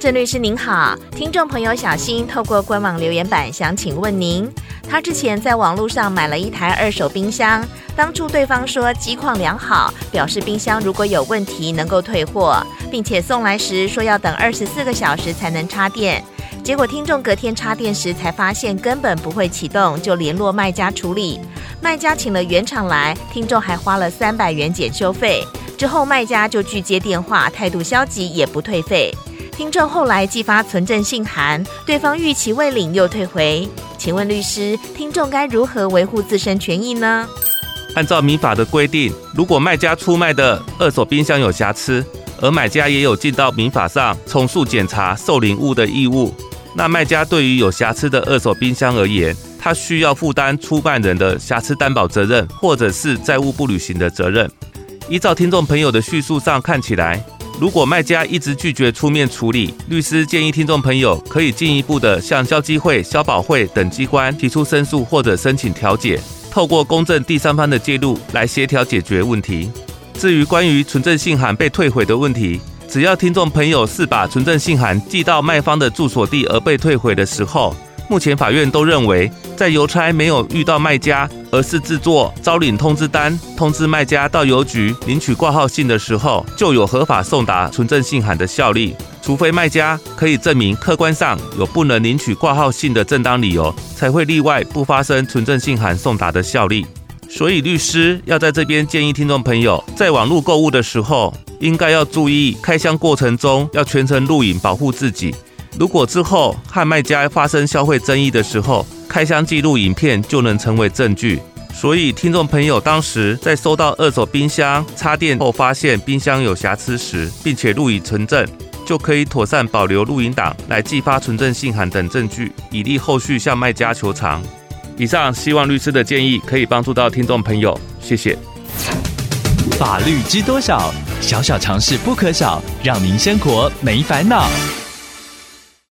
郑律师您好，听众朋友小新透过官网留言板想请问您，他之前在网络上买了一台二手冰箱，当初对方说机况良好，表示冰箱如果有问题能够退货，并且送来时说要等二十四个小时才能插电，结果听众隔天插电时才发现根本不会启动，就联络卖家处理，卖家请了原厂来，听众还花了三百元检修费，之后卖家就拒接电话，态度消极，也不退费。听众后来寄发存证信函，对方逾期未领又退回，请问律师，听众该如何维护自身权益呢？按照民法的规定，如果卖家出卖的二手冰箱有瑕疵，而买家也有尽到民法上重塑检查受领物的义务，那卖家对于有瑕疵的二手冰箱而言，他需要负担出卖人的瑕疵担保责任，或者是债务不履行的责任。依照听众朋友的叙述上看起来。如果卖家一直拒绝出面处理，律师建议听众朋友可以进一步的向消基会、消保会等机关提出申诉或者申请调解，透过公正第三方的介入来协调解决问题。至于关于存证信函被退回的问题，只要听众朋友是把存证信函寄到卖方的住所地而被退回的时候，目前法院都认为，在邮差没有遇到卖家，而是制作招领通知单，通知卖家到邮局领取挂号信的时候，就有合法送达存证信函的效力。除非卖家可以证明客观上有不能领取挂号信的正当理由，才会例外不发生存证信函送达的效力。所以，律师要在这边建议听众朋友，在网络购物的时候，应该要注意开箱过程中要全程录影，保护自己。如果之后和卖家发生消费争议的时候，开箱记录影片就能成为证据。所以，听众朋友当时在收到二手冰箱插电后，发现冰箱有瑕疵时，并且录影存证，就可以妥善保留录影档来寄发存证信函等证据，以利后续向卖家求偿。以上希望律师的建议可以帮助到听众朋友，谢谢。法律知多少？小小常识不可少，让您生活没烦恼。